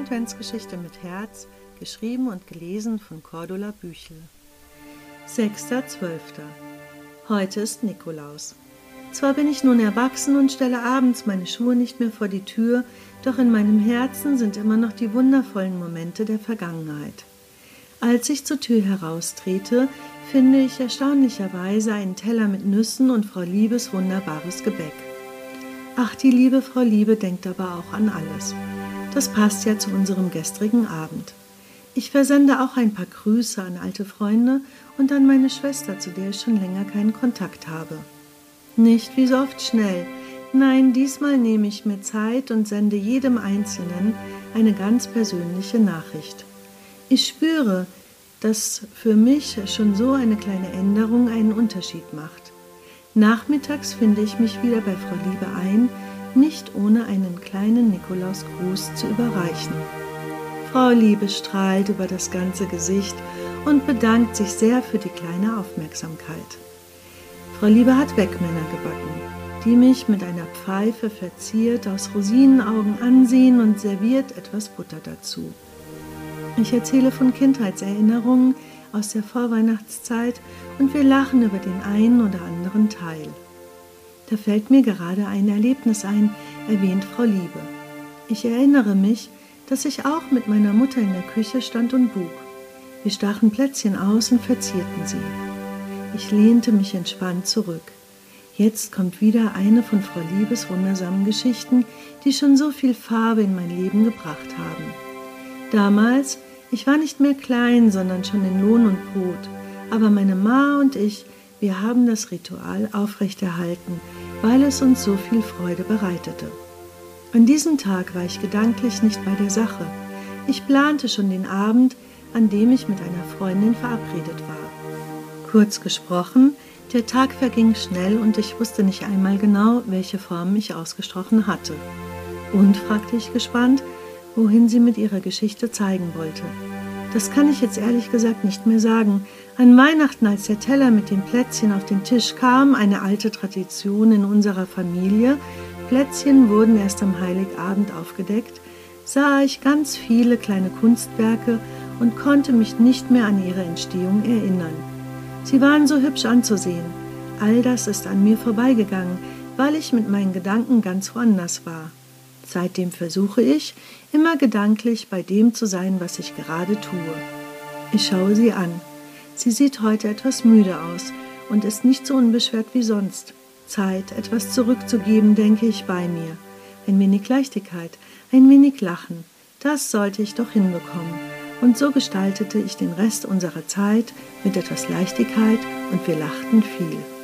Adventsgeschichte mit Herz, geschrieben und gelesen von Cordula Büchel. 6.12. Heute ist Nikolaus. Zwar bin ich nun erwachsen und stelle abends meine Schuhe nicht mehr vor die Tür, doch in meinem Herzen sind immer noch die wundervollen Momente der Vergangenheit. Als ich zur Tür heraustrete, finde ich erstaunlicherweise einen Teller mit Nüssen und Frau Liebes wunderbares Gebäck. Ach, die liebe Frau Liebe denkt aber auch an alles. Das passt ja zu unserem gestrigen Abend. Ich versende auch ein paar Grüße an alte Freunde und an meine Schwester, zu der ich schon länger keinen Kontakt habe. Nicht wie so oft schnell. Nein, diesmal nehme ich mir Zeit und sende jedem Einzelnen eine ganz persönliche Nachricht. Ich spüre, dass für mich schon so eine kleine Änderung einen Unterschied macht. Nachmittags finde ich mich wieder bei Frau Liebe ein, nicht ohne einen kleinen Nikolausgruß zu überreichen. Frau Liebe strahlt über das ganze Gesicht und bedankt sich sehr für die kleine Aufmerksamkeit. Frau Liebe hat Wegmänner gebacken, die mich mit einer Pfeife verziert aus Rosinenaugen ansehen und serviert etwas Butter dazu. Ich erzähle von Kindheitserinnerungen aus der Vorweihnachtszeit und wir lachen über den einen oder anderen Teil. Da fällt mir gerade ein Erlebnis ein, erwähnt Frau Liebe. Ich erinnere mich, dass ich auch mit meiner Mutter in der Küche stand und bug. Wir stachen Plätzchen aus und verzierten sie. Ich lehnte mich entspannt zurück. Jetzt kommt wieder eine von Frau Liebes wundersamen Geschichten, die schon so viel Farbe in mein Leben gebracht haben. Damals, ich war nicht mehr klein, sondern schon in Lohn und Brot, aber meine Ma und ich, wir haben das Ritual aufrechterhalten, weil es uns so viel Freude bereitete. An diesem Tag war ich gedanklich nicht bei der Sache. Ich plante schon den Abend, an dem ich mit einer Freundin verabredet war. Kurz gesprochen, der Tag verging schnell und ich wusste nicht einmal genau, welche Form ich ausgesprochen hatte. Und fragte ich gespannt, wohin sie mit ihrer Geschichte zeigen wollte. Das kann ich jetzt ehrlich gesagt nicht mehr sagen. An Weihnachten, als der Teller mit den Plätzchen auf den Tisch kam, eine alte Tradition in unserer Familie, Plätzchen wurden erst am Heiligabend aufgedeckt, sah ich ganz viele kleine Kunstwerke und konnte mich nicht mehr an ihre Entstehung erinnern. Sie waren so hübsch anzusehen. All das ist an mir vorbeigegangen, weil ich mit meinen Gedanken ganz woanders war. Seitdem versuche ich, immer gedanklich bei dem zu sein, was ich gerade tue. Ich schaue sie an. Sie sieht heute etwas müde aus und ist nicht so unbeschwert wie sonst. Zeit, etwas zurückzugeben, denke ich bei mir. Ein wenig Leichtigkeit, ein wenig Lachen, das sollte ich doch hinbekommen. Und so gestaltete ich den Rest unserer Zeit mit etwas Leichtigkeit und wir lachten viel.